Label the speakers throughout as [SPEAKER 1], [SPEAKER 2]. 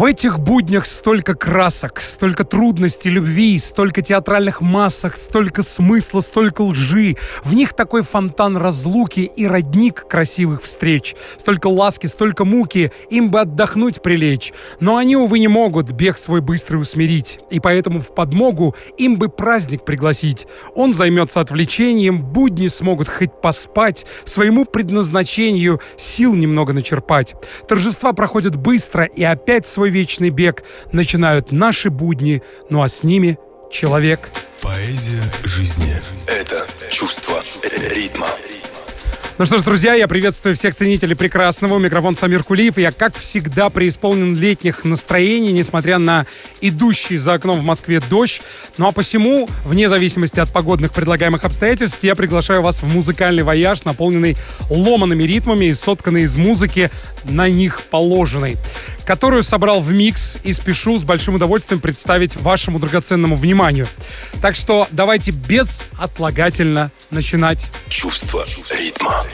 [SPEAKER 1] В этих буднях столько красок, столько трудностей, любви, столько театральных масок, столько смысла, столько лжи. В них такой фонтан разлуки и родник красивых встреч. Столько ласки, столько муки, им бы отдохнуть прилечь. Но они, увы, не могут бег свой быстрый усмирить. И поэтому в подмогу им бы праздник пригласить. Он займется отвлечением, будни смогут хоть поспать, своему предназначению сил немного начерпать. Торжества проходят быстро, и опять свой вечный бег начинают наши будни, ну а с ними человек.
[SPEAKER 2] Поэзия жизни – это чувство ритма.
[SPEAKER 1] Ну что ж, друзья, я приветствую всех ценителей прекрасного. Микрофон Самир Кулиев. Я, как всегда, преисполнен летних настроений, несмотря на идущий за окном в Москве дождь. Ну а посему, вне зависимости от погодных предлагаемых обстоятельств, я приглашаю вас в музыкальный вояж, наполненный ломанными ритмами и сотканный из музыки на них положенной которую собрал в микс и спешу с большим удовольствием представить вашему драгоценному вниманию. Так что давайте безотлагательно начинать.
[SPEAKER 2] Чувство ритма.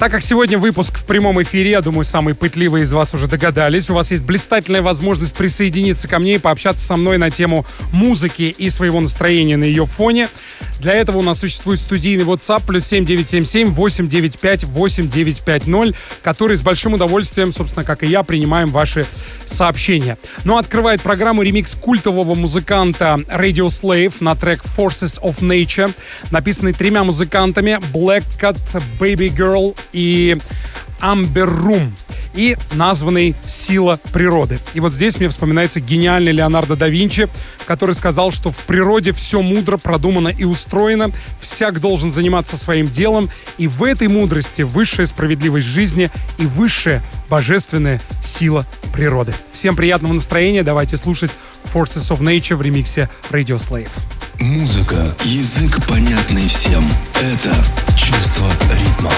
[SPEAKER 1] Так как сегодня выпуск в прямом эфире, я думаю, самые пытливые из вас уже догадались, у вас есть блистательная возможность присоединиться ко мне и пообщаться со мной на тему музыки и своего настроения на ее фоне. Для этого у нас существует студийный WhatsApp плюс 7977 895 8950, который с большим удовольствием, собственно, как и я, принимаем ваши сообщения. Ну, открывает программу ремикс культового музыканта Radio Slave на трек Forces of Nature, написанный тремя музыкантами Black Cat, Baby Girl и Amber Room и названный «Сила природы». И вот здесь мне вспоминается гениальный Леонардо да Винчи, который сказал, что в природе все мудро, продумано и устроено, всяк должен заниматься своим делом, и в этой мудрости высшая справедливость жизни и высшая божественная сила природы. Всем приятного настроения, давайте слушать Forces of Nature в ремиксе Radio Slave.
[SPEAKER 2] Музыка, язык понятный всем. Это чувство ритма.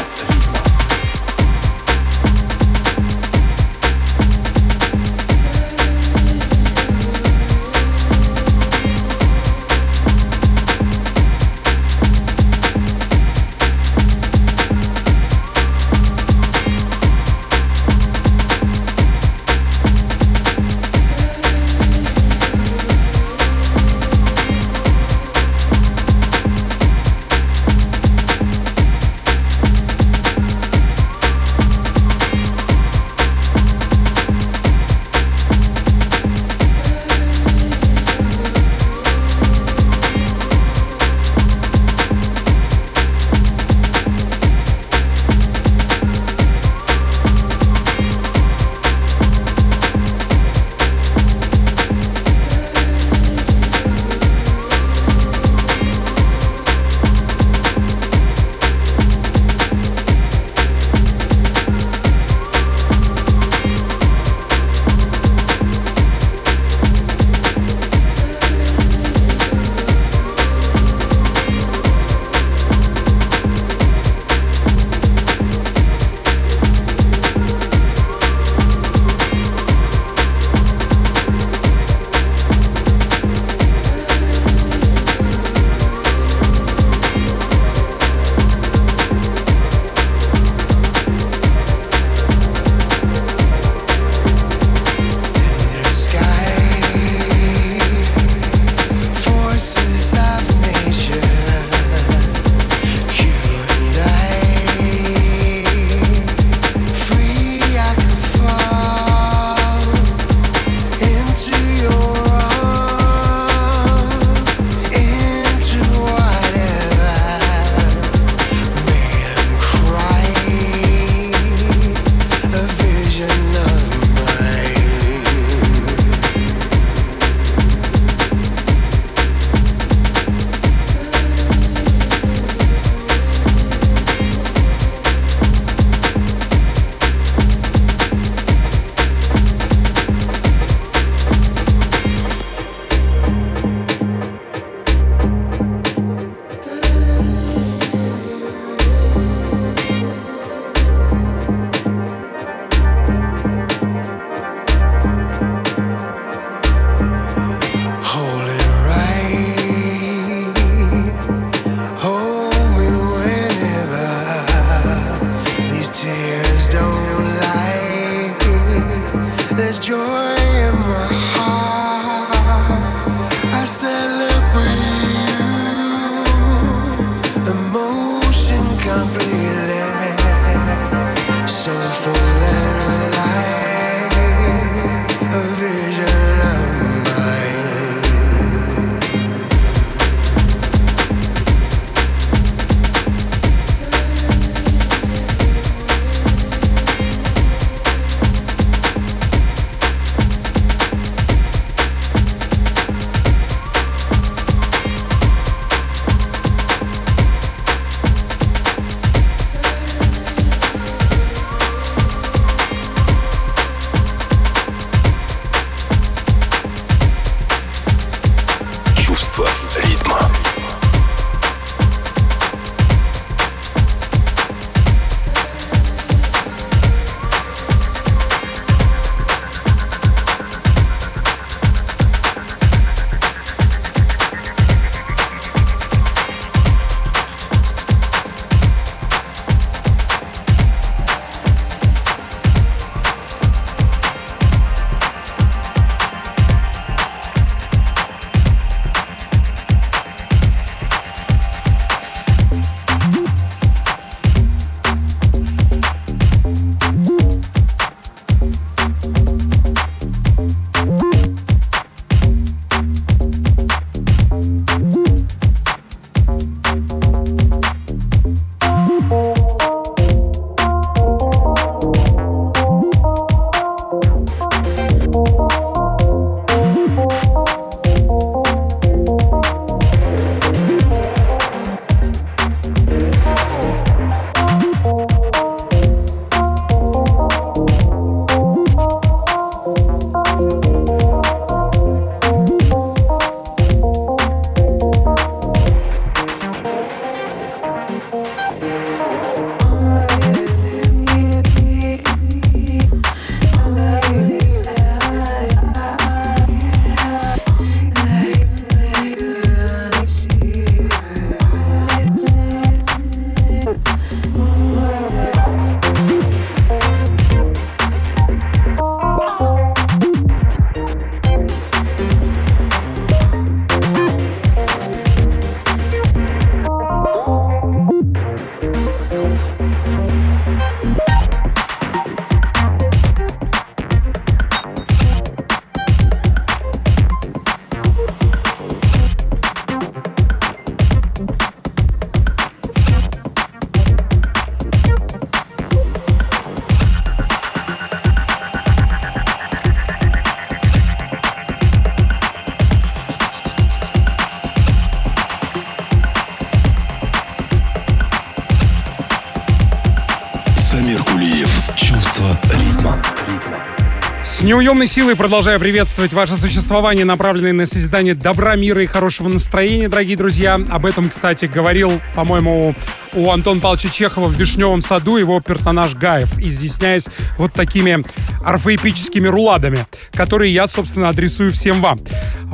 [SPEAKER 1] Неуемной силой продолжаю приветствовать ваше существование, направленное на созидание добра, мира и хорошего настроения, дорогие друзья. Об этом, кстати, говорил, по-моему, у Антона Павловича Чехова в «Вишневом саду» его персонаж Гаев, изъясняясь вот такими орфоэпическими руладами, которые я, собственно, адресую всем вам.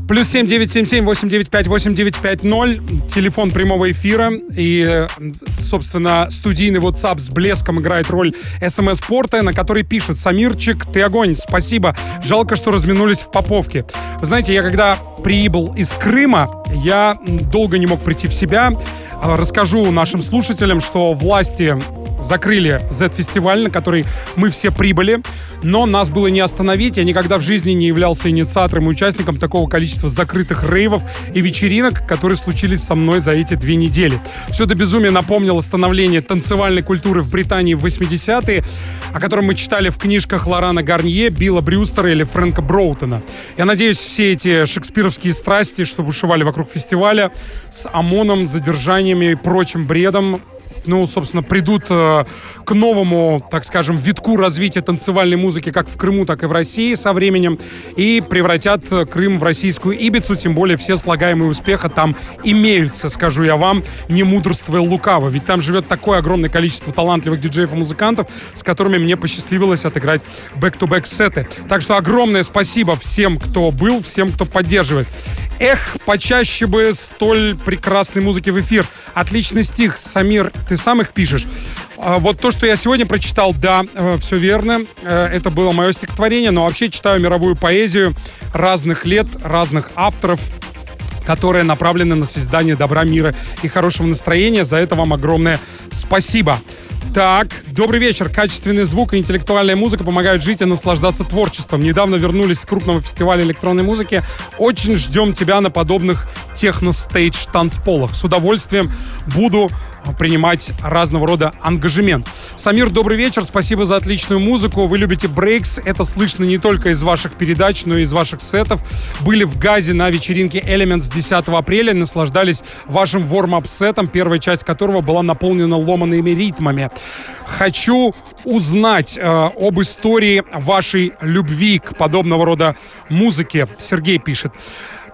[SPEAKER 1] Плюс 7 977 895 8950. Телефон прямого эфира. И, собственно, студийный WhatsApp с блеском играет роль смс-порта, на который пишут «Самирчик, ты огонь, спасибо. Жалко, что разминулись в Поповке». Вы знаете, я когда прибыл из Крыма, я долго не мог прийти в себя. Расскажу нашим слушателям, что власти закрыли Z-фестиваль, на который мы все прибыли, но нас было не остановить. Я никогда в жизни не являлся инициатором и участником такого количества закрытых рейвов и вечеринок, которые случились со мной за эти две недели. Все это безумие напомнило становление танцевальной культуры в Британии в 80-е, о котором мы читали в книжках Лорана Гарнье, Билла Брюстера или Фрэнка Броутона. Я надеюсь, все эти шекспировские страсти, что бушевали вокруг фестиваля, с ОМОНом, задержаниями и прочим бредом, ну, собственно, придут э, к новому, так скажем, витку развития танцевальной музыки как в Крыму, так и в России со временем и превратят э, Крым в российскую Ибицу, тем более все слагаемые успеха там имеются, скажу я вам, не мудрствуя лукаво, ведь там живет такое огромное количество талантливых диджеев и музыкантов, с которыми мне посчастливилось отыграть back-to-back сеты. Так что огромное спасибо всем, кто был, всем, кто поддерживает. Эх, почаще бы столь прекрасной музыки в эфир. Отличный стих. Самир, ты сам их пишешь? А вот то, что я сегодня прочитал, да, э, все верно. Э, это было мое стихотворение, но вообще читаю мировую поэзию разных лет, разных авторов, которые направлены на создание добра, мира и хорошего настроения. За это вам огромное спасибо. Так, добрый вечер. Качественный звук и интеллектуальная музыка помогают жить и наслаждаться творчеством. Недавно вернулись с крупного фестиваля электронной музыки. Очень ждем тебя на подобных техно-стейдж танцполах. С удовольствием буду принимать разного рода ангажемент. Самир, добрый вечер. Спасибо за отличную музыку. Вы любите брейкс. Это слышно не только из ваших передач, но и из ваших сетов. Были в Газе на вечеринке Elements 10 апреля. Наслаждались вашим warm-up-сетом, первая часть которого была наполнена ломаными ритмами. Хочу узнать э, об истории вашей любви к подобного рода музыке. Сергей пишет.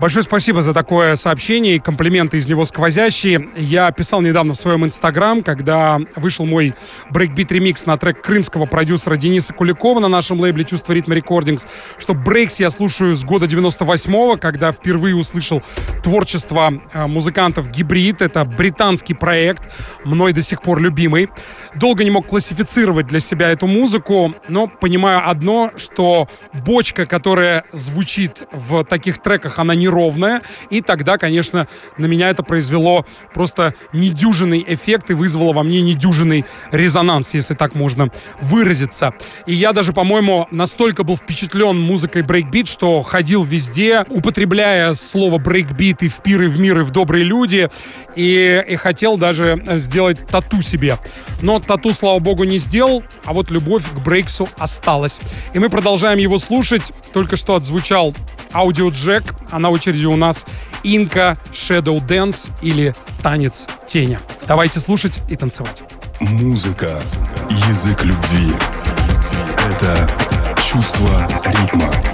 [SPEAKER 1] Большое спасибо за такое сообщение и комплименты из него сквозящие. Я писал недавно в своем инстаграм, когда вышел мой брейкбит ремикс на трек крымского продюсера Дениса Куликова на нашем лейбле «Чувство ритма Recordings», что брейкс я слушаю с года 98-го, когда впервые услышал творчество э, музыкантов «Гибрид». Это британский проект, мной до сих пор любимый. Долго не мог классифицировать для себя эту музыку, но понимаю одно, что бочка, которая звучит в таких треках, она не неровная, и тогда, конечно, на меня это произвело просто недюжинный эффект и вызвало во мне недюжинный резонанс, если так можно выразиться. И я даже, по-моему, настолько был впечатлен музыкой брейкбит, что ходил везде, употребляя слово брейкбит и в пир, и в мир, и в добрые люди, и, и хотел даже сделать тату себе. Но тату, слава богу, не сделал, а вот любовь к брейксу осталась. И мы продолжаем его слушать. Только что отзвучал Audiojack, а на очереди у нас Инка Shadow Dance или Танец тени. Давайте слушать и танцевать.
[SPEAKER 2] Музыка, язык любви. Это чувство ритма.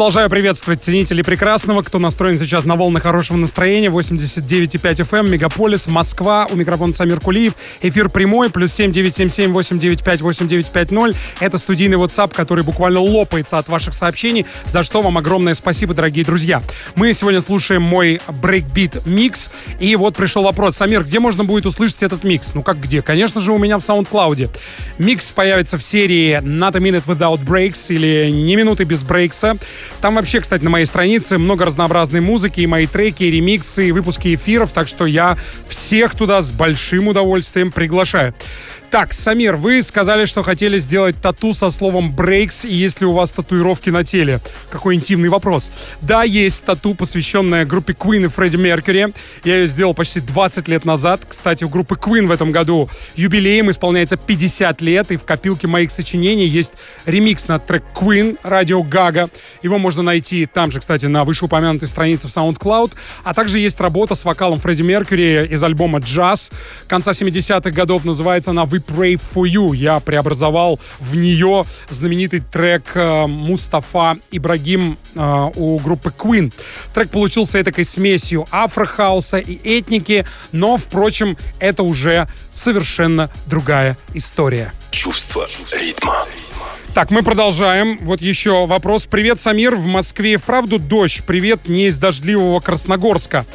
[SPEAKER 1] Продолжаю приветствовать ценителей прекрасного, кто настроен сейчас на волны хорошего настроения. 89,5 FM, эм, Мегаполис, Москва. У микрофона Самир Кулиев. Эфир прямой, плюс 7977 895 8950. Это студийный WhatsApp, который буквально лопается от ваших сообщений, за что вам огромное спасибо, дорогие друзья. Мы сегодня слушаем мой брейкбит микс. И вот пришел вопрос. Самир, где можно будет услышать этот микс? Ну как где? Конечно же, у меня в SoundCloud. Микс появится в серии Not a Minute Without Breaks или Ни минуты без брейкса. Там вообще, кстати, на моей странице много разнообразной музыки, и мои треки, и ремиксы, и выпуски эфиров, так что я всех туда с большим удовольствием приглашаю. Так, Самир, вы сказали, что хотели сделать тату со словом breaks, и есть ли у вас татуировки на теле? Какой интимный вопрос. Да, есть тату, посвященная группе Queen и Фредди Меркьюри. Я ее сделал почти 20 лет назад. Кстати, у группы Queen в этом году юбилеем исполняется 50 лет, и в копилке моих сочинений есть ремикс на трек Queen, радио Гага. Его можно найти там же, кстати, на вышеупомянутой странице в SoundCloud. А также есть работа с вокалом Фредди Меркьюри из альбома «Джаз» конца 70-х годов. Называется она «We Pray For You. Я преобразовал в нее знаменитый трек э, Мустафа Ибрагим э, у группы Queen. Трек получился этакой смесью афрохауса и этники, но, впрочем, это уже совершенно другая история.
[SPEAKER 2] Чувство ритма.
[SPEAKER 1] Так, мы продолжаем. Вот еще вопрос. Привет, Самир. В Москве вправду дождь. Привет не из дождливого Красногорска.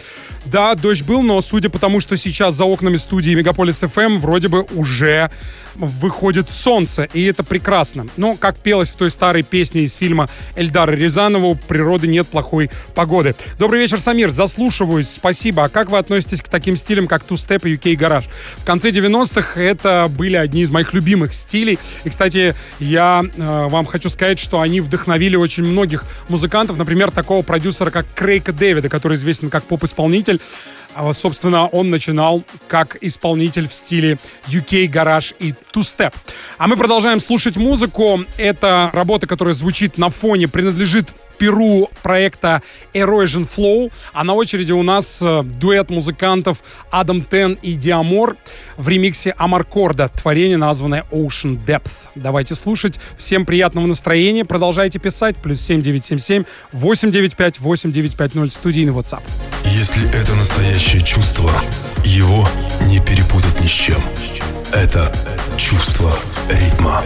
[SPEAKER 1] Да, дождь был, но судя по тому, что сейчас за окнами студии Мегаполис FM, вроде бы уже выходит солнце, и это прекрасно. Но, как пелось в той старой песне из фильма Эльдара Рязанова, у природы нет плохой погоды. Добрый вечер, Самир, заслушиваюсь, спасибо. А как вы относитесь к таким стилям, как Two Step и UK Garage? В конце 90-х это были одни из моих любимых стилей. И, кстати, я э, вам хочу сказать, что они вдохновили очень многих музыкантов, например, такого продюсера, как Крейка Дэвида, который известен как поп-исполнитель, исполнитель. А собственно, он начинал как исполнитель в стиле UK, гараж и two-step. А мы продолжаем слушать музыку. Это работа, которая звучит на фоне, принадлежит перу проекта Erosion Flow. А на очереди у нас э, дуэт музыкантов Адам Тен и Диамор в ремиксе Амаркорда, творение, названное Ocean Depth. Давайте слушать. Всем приятного настроения. Продолжайте писать. Плюс 7977 895 8950 студийный WhatsApp.
[SPEAKER 2] Если это настоящее чувство, его не перепутать ни с чем. Это чувство ритма.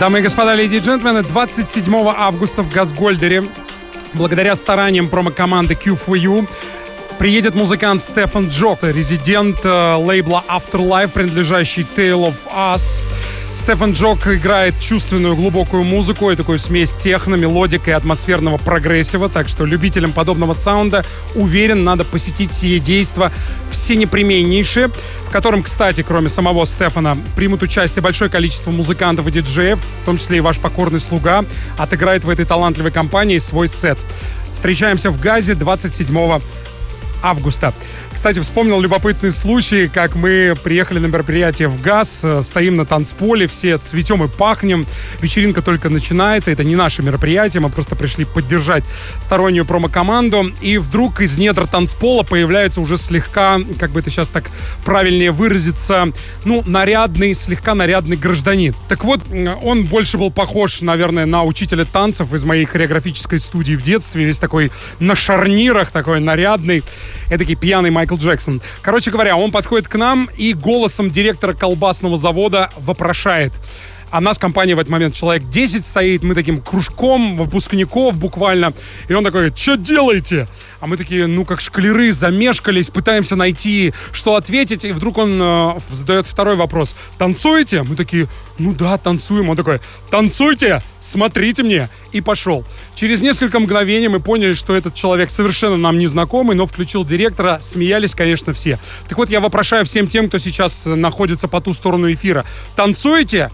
[SPEAKER 1] Дамы и господа, леди и джентльмены, 27 августа в Газгольдере, благодаря стараниям промо-команды Q4U, приедет музыкант Stephan Jolk, резидент э, лейбла Afterlife, принадлежащий Tale of Us. Stephan Jolk играет чувственную глубокую музыку и такую смесь техно, мелодик и атмосферного прогрессива, так что любителям подобного саунда, уверен, надо посетить сие действо всенепременнейше, в котором, кстати, кроме самого Стефана, примут участие большое количество музыкантов и диджеев, в том числе и ваш покорный слуга, отыграет в этой талантливой компании свой сет. Встречаемся в Газе 27 августа. Кстати, вспомнил любопытный случай, как мы приехали на мероприятие в ГАЗ, э, стоим на танцполе, все цветем и пахнем, вечеринка только начинается, это не наше мероприятие, мы просто пришли поддержать стороннюю промо-команду, и вдруг из недр танцпола появляется уже слегка, как бы это сейчас так правильнее выразиться, ну, нарядный, слегка нарядный гражданин. Так вот, он больше был похож, наверное, на учителя танцев из моей хореографической студии в детстве, весь такой на шарнирах, такой нарядный, эдакий пьяный Майкл Майкл Джексон. Короче говоря, он подходит к нам и голосом директора колбасного завода вопрошает. А нас компания в этот момент человек 10 стоит, мы таким кружком выпускников буквально. И он такой, что делаете? А мы такие, ну, как шкалеры, замешкались, пытаемся найти, что ответить. И вдруг он э, задает второй вопрос. Танцуете? Мы такие, ну да, танцуем. Он такой, танцуйте, смотрите мне. И пошел. Через несколько мгновений мы поняли, что этот человек совершенно нам не знакомый, но включил директора. Смеялись, конечно, все. Так вот, я вопрошаю всем тем, кто сейчас находится по ту сторону эфира. Танцуете?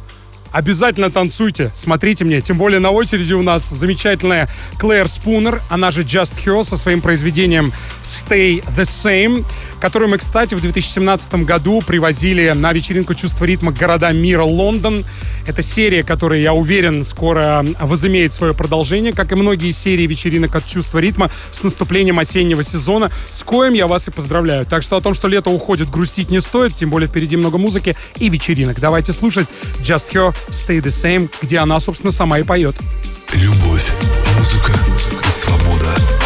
[SPEAKER 1] Обязательно танцуйте, смотрите мне. Тем более на очереди у нас замечательная Клэр Спунер, она же Just Her, со своим произведением Stay the Same, которую мы, кстати, в 2017 году привозили на вечеринку «Чувство ритма» города мира Лондон. Это серия, которая, я уверен, скоро возымеет свое продолжение, как и многие серии вечеринок от чувства ритма с наступлением осеннего сезона, с коем я вас и поздравляю. Так что о том, что лето уходит, грустить не стоит, тем более впереди много музыки и вечеринок. Давайте слушать Just Her, Stay the Same, где она, собственно, сама и поет.
[SPEAKER 2] Любовь, музыка свобода —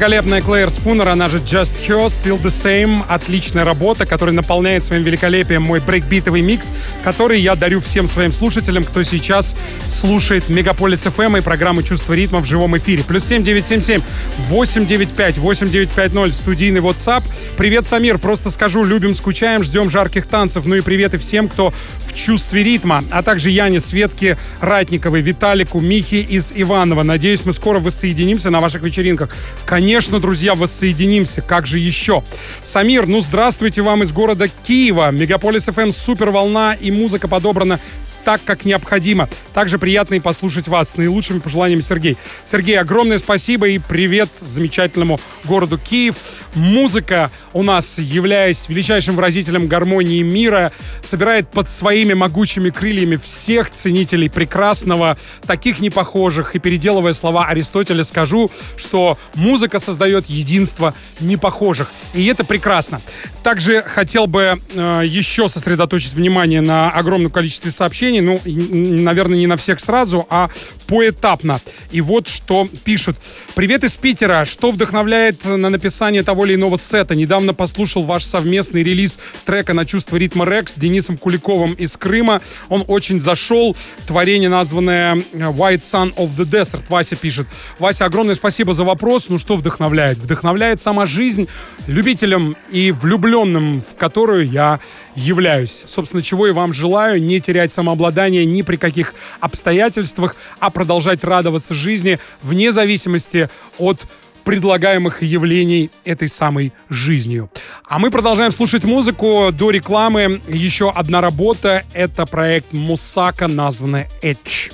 [SPEAKER 1] Великолепная Клэйр Спунер, она же Just Her, Still the Same. Отличная работа, которая наполняет своим великолепием мой брейкбитовый микс, который я дарю всем своим слушателям, кто сейчас слушает Мегаполис FM и программу «Чувство ритма» в живом эфире. Плюс 7977 895 8950 студийный WhatsApp. Привет, Самир, просто скажу, любим, скучаем, ждем жарких танцев. Ну и привет и всем, кто в чувстве ритма, а также Яне, Светке, Ратниковой, Виталику, Михе из Иванова. Надеюсь, мы скоро воссоединимся на ваших вечеринках. Конечно, друзья, воссоединимся. Как же еще? Самир, ну здравствуйте вам из города Киева. Мегаполис FM супер волна и музыка подобрана так, как необходимо. Также приятно и послушать вас. С наилучшими пожеланиями, Сергей. Сергей, огромное спасибо и привет замечательному городу Киев. Музыка у нас, являясь величайшим выразителем гармонии мира, собирает под своими могучими крыльями всех ценителей прекрасного, таких непохожих. И переделывая слова Аристотеля, скажу, что музыка создает единство непохожих. И это прекрасно. Также хотел бы э, еще сосредоточить внимание на огромном количестве сообщений. Ну, наверное, не на всех сразу, а поэтапно. И вот что пишут. Привет из Питера. Что вдохновляет на написание того или иного сета? Недавно послушал ваш совместный релиз трека на чувство ритма Рекс с Денисом Куликовым из Крыма. Он очень зашел. Творение, названное White Sun of the Desert. Вася пишет. Вася, огромное спасибо за вопрос. Ну что вдохновляет? Вдохновляет сама жизнь любителям и влюбленным, в которую я являюсь. Собственно, чего и вам желаю. Не терять самообладание ни при каких обстоятельствах, а продолжать радоваться жизни вне зависимости от предлагаемых явлений этой самой жизнью. А мы продолжаем слушать музыку до рекламы. Еще одна работа — это проект Мусака, названный Edge.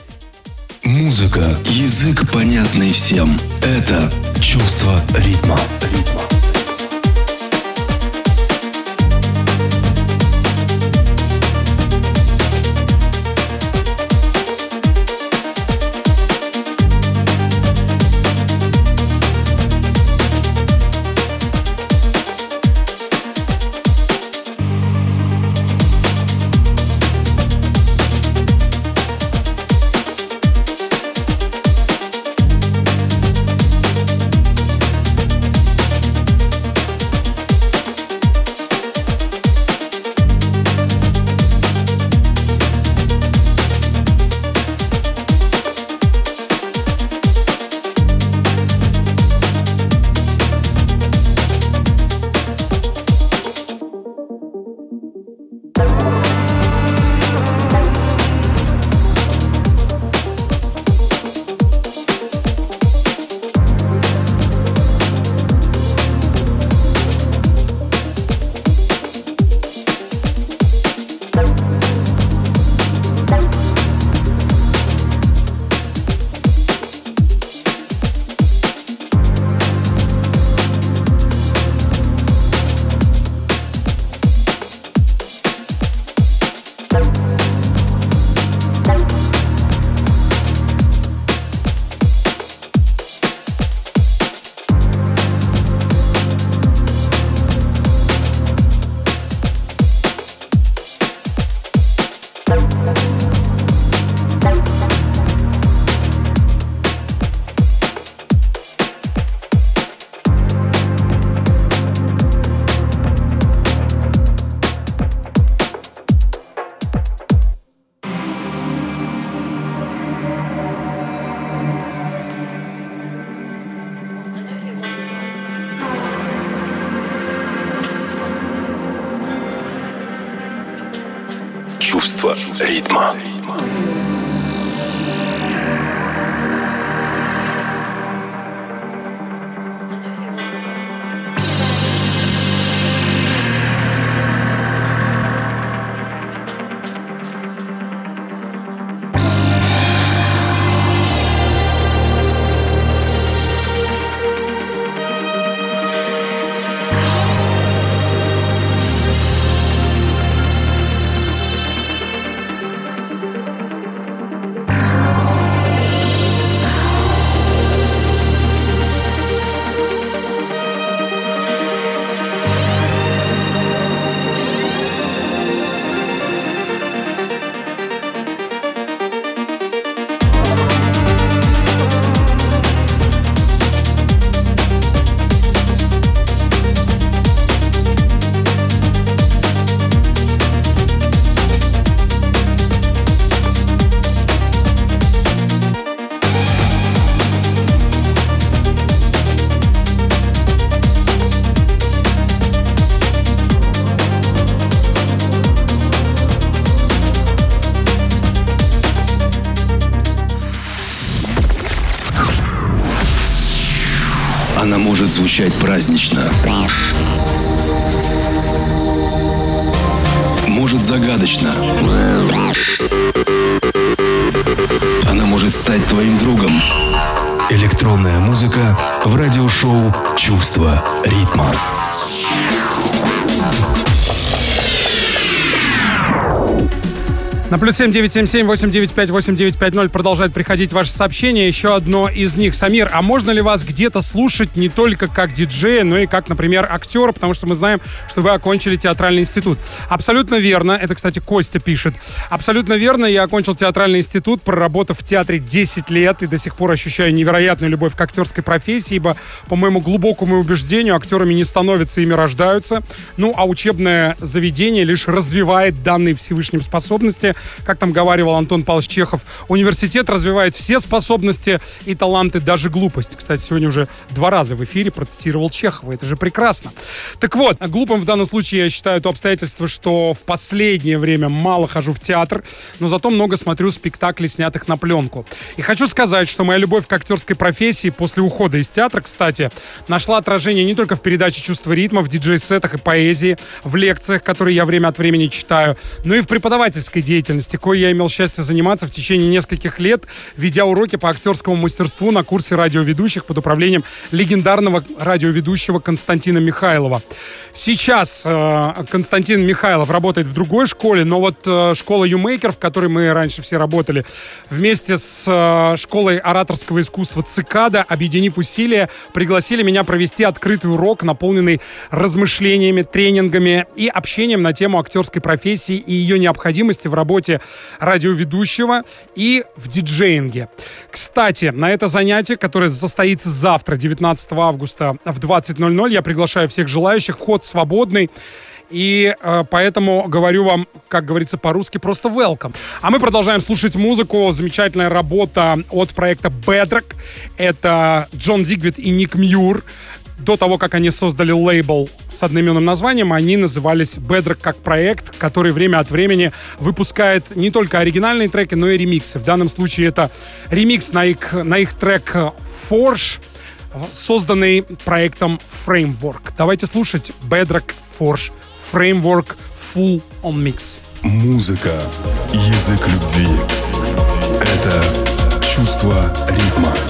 [SPEAKER 2] Музыка, язык понятный всем. Это чувство ритма. ритма. Звучать празднично. Может загадочно. Она может стать твоим другом. Электронная музыка в радиошоу «Чувство ритма».
[SPEAKER 1] На плюс семь девять семь семь восемь девять пять восемь девять пять ноль продолжает приходить ваши сообщения. Еще одно из них. Самир, а можно ли вас где-то слушать не только как диджея, но и как, например, актера? Потому что мы знаем, что вы окончили театральный институт. Абсолютно верно. Это, кстати, Костя пишет. Абсолютно верно. Я окончил театральный институт, проработав в театре 10 лет и до сих пор ощущаю невероятную любовь к актерской профессии, ибо, по моему глубокому убеждению, актерами не становятся, ими рождаются. Ну, а учебное заведение лишь развивает данные Всевышним способности как там говаривал Антон Павлович Чехов, университет развивает все способности и таланты, даже глупость. Кстати, сегодня уже два раза в эфире процитировал Чехова. Это же прекрасно. Так вот, глупым в данном случае я считаю то обстоятельство, что в последнее время мало хожу в театр, но зато много смотрю спектаклей, снятых на пленку. И хочу сказать, что моя любовь к актерской профессии после ухода из театра, кстати, нашла отражение не только в передаче «Чувство ритма», в диджей-сетах и поэзии, в лекциях, которые я время от времени читаю, но и в преподавательской деятельности деятельности, кое я имел счастье заниматься в течение нескольких лет, ведя уроки по актерскому мастерству на курсе радиоведущих под управлением легендарного радиоведущего Константина Михайлова. Сейчас э, Константин Михайлов работает в другой школе, но вот э, школа Юмейкер, в которой мы раньше все работали, вместе с э, школой ораторского искусства Цикада, объединив усилия, пригласили меня провести открытый урок, наполненный размышлениями, тренингами и общением на тему актерской профессии и ее необходимости в работе радиоведущего и в диджеинге. Кстати, на это занятие, которое состоится завтра, 19 августа в 20.00, я приглашаю всех желающих. Вход свободный. И э, поэтому говорю вам, как говорится по-русски, просто welcome. А мы продолжаем слушать музыку. Замечательная работа от проекта Bedrock. Это Джон Дигвид и Ник Мьюр. До того, как они создали лейбл с одноименным названием, они назывались Bedrock как проект, который время от времени выпускает не только оригинальные треки, но и ремиксы. В данном случае это ремикс на их, на их трек Forge, созданный проектом Framework. Давайте слушать Bedrock Forge Framework Full on Mix.
[SPEAKER 2] Музыка, язык любви. Это чувство ритма.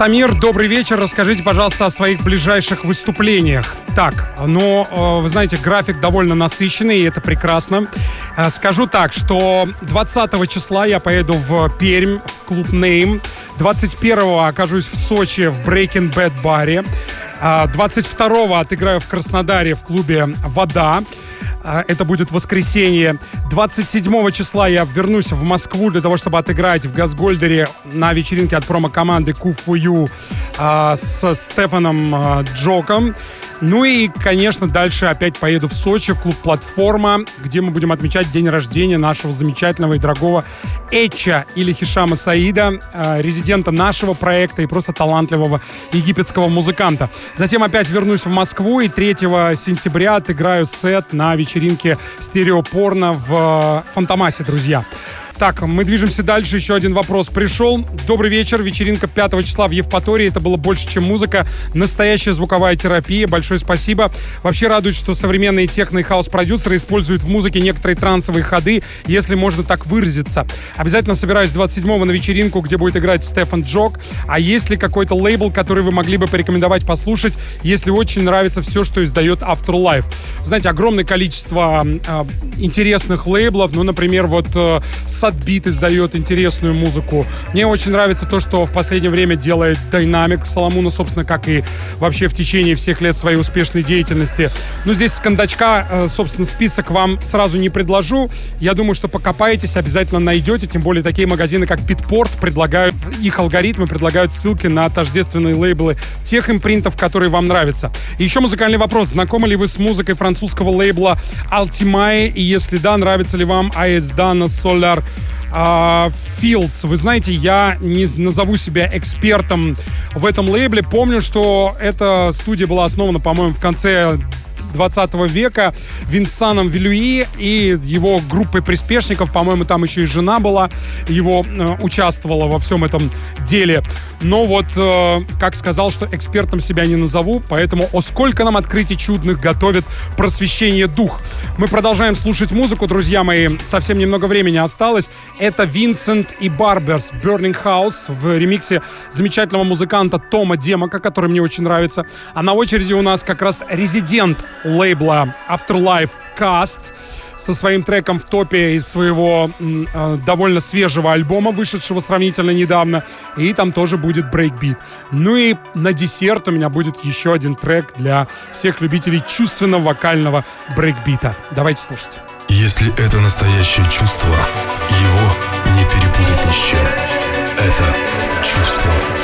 [SPEAKER 1] Самир, добрый вечер. Расскажите, пожалуйста, о своих ближайших выступлениях. Так, ну, э, вы знаете, график довольно насыщенный, и это прекрасно. Э, скажу так, что 20 числа я поеду в Пермь, в клуб Name. 21 окажусь в Сочи в Breaking Bad баре. 22 а, отыграю в Краснодаре в клубе «Вода». А, это будет воскресенье. 27 числа я вернусь в Москву для того, чтобы отыграть в Газгольдере на вечеринке от промо-команды Куфую а, с Стефаном а, Джоком. Ну и, конечно, дальше опять поеду в Сочи, в клуб «Платформа», где мы будем отмечать день рождения нашего замечательного и дорогого Эча или Хишама Саида, э, резидента нашего проекта и просто талантливого египетского музыканта. Затем опять вернусь в Москву и 3 сентября отыграю сет на вечеринке стереопорно в Фантомасе, друзья. Так, мы движемся дальше. Еще один вопрос пришел. Добрый вечер. Вечеринка 5 числа в Евпатории. Это было больше, чем музыка. Настоящая звуковая терапия. Большое спасибо. Вообще радует, что современные техно и хаос-продюсеры используют в музыке некоторые трансовые ходы, если можно так выразиться. Обязательно собираюсь 27-го на вечеринку, где будет играть Стефан Джок. А есть ли какой-то лейбл, который вы могли бы порекомендовать послушать, если очень нравится все, что издает Afterlife? Знаете, огромное количество э, интересных лейблов. Ну, например, вот э, Садбит издает интересную музыку. Мне очень нравится то, что в последнее время делает Динамик Соломуна, собственно, как и вообще в течение всех лет своей успешной деятельности. Ну, здесь с кондачка, э, собственно, список вам сразу не предложу. Я думаю, что покопаетесь, обязательно найдете. Тем более такие магазины, как Питпорт, предлагают, их алгоритмы предлагают ссылки на тождественные лейблы тех импринтов, которые вам нравятся. И еще музыкальный вопрос. Знакомы ли вы с музыкой французского лейбла Altimae? И если да, нравится ли вам Аэсдана Solar а, Fields. Вы знаете, я не назову себя экспертом в этом лейбле. Помню, что эта студия была основана, по-моему, в конце 20 века Винсаном Вилюи и его группой приспешников, по-моему, там еще и жена была, его э, участвовала во всем этом деле. Но вот, э, как сказал, что экспертом себя не назову, поэтому о сколько нам открытий чудных готовит просвещение дух. Мы продолжаем слушать музыку, друзья мои. Совсем немного времени осталось. Это Винсент и Барберс Burning House в ремиксе замечательного музыканта Тома Демока, который мне очень нравится. А на очереди у нас как раз резидент лейбла Afterlife Kas:st со своим треком в топе из своего э, довольно свежего альбома, вышедшего сравнительно недавно. И там тоже будет брейкбит. Ну и на десерт у меня будет еще один трек для всех любителей чувственного вокального брейкбита. Давайте слушать.
[SPEAKER 2] Если это настоящее чувство, его не перепутать ни с чем. Это чувство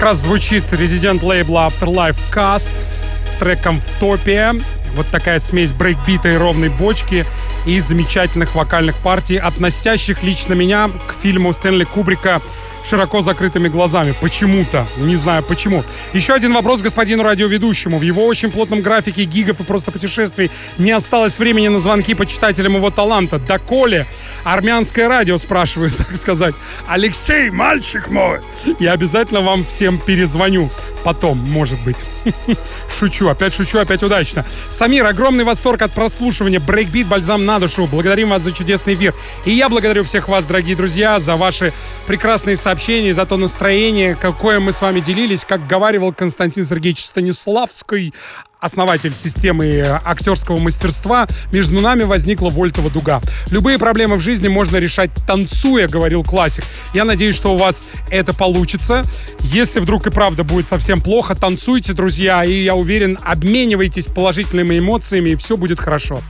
[SPEAKER 1] Как раз звучит резидент лейбла Afterlife Cast с треком в топе. Вот такая смесь брейкбита и ровной бочки и замечательных вокальных партий, относящих лично меня к фильму Стэнли Кубрика широко закрытыми глазами. Почему-то. Не знаю почему. Еще один вопрос господину радиоведущему. В его очень плотном графике гигов и просто путешествий не осталось времени на звонки почитателям его таланта. Доколе армянское радио спрашивает, так сказать. Алексей, мальчик мой! Я обязательно вам всем перезвоню. Потом, может быть. Шучу, опять шучу, опять удачно. Самир, огромный восторг от прослушивания. Брейкбит, бальзам на душу. Благодарим вас за чудесный эфир. И я благодарю всех вас, дорогие друзья, за ваши прекрасные сообщения, за то настроение, какое мы с вами делились. Как говаривал Константин Сергеевич Станиславский, основатель системы актерского мастерства, между нами возникла вольтова дуга. Любые проблемы в жизни можно решать танцуя, говорил классик. Я надеюсь, что у вас это получится. Если вдруг и правда будет совсем плохо, танцуйте, друзья, и я уверен, обменивайтесь положительными эмоциями, и все будет хорошо.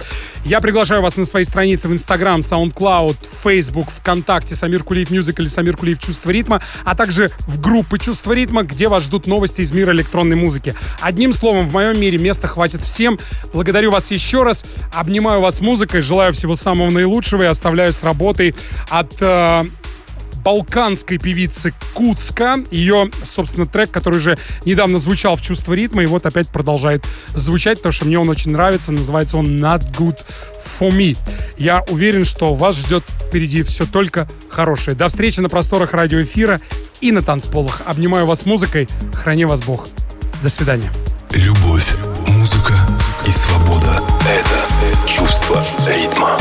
[SPEAKER 1] Я приглашаю вас на свои страницы в Instagram, SoundCloud, Facebook, ВКонтакте, Самир Кулиев Мюзик или Самир Кулиев Чувство ритма, а также в группы Чувство ритма, где вас ждут новости из мира электронной музыки. Одним словом, в моем мире места хватит всем. Благодарю вас еще раз, обнимаю вас музыкой, желаю всего самого наилучшего и оставляю с работой от э, балканской певицы Куцка. Ее, собственно, трек, который уже недавно звучал в «Чувство ритма», и вот опять продолжает звучать, потому что мне он очень нравится. Называется он «Not Good for Me». Я уверен, что вас ждет впереди все только хорошее. До встречи на просторах радиоэфира и на танцполах. Обнимаю вас музыкой. Храни вас Бог. До свидания.
[SPEAKER 2] Любовь, и свобода — это чувство ритма.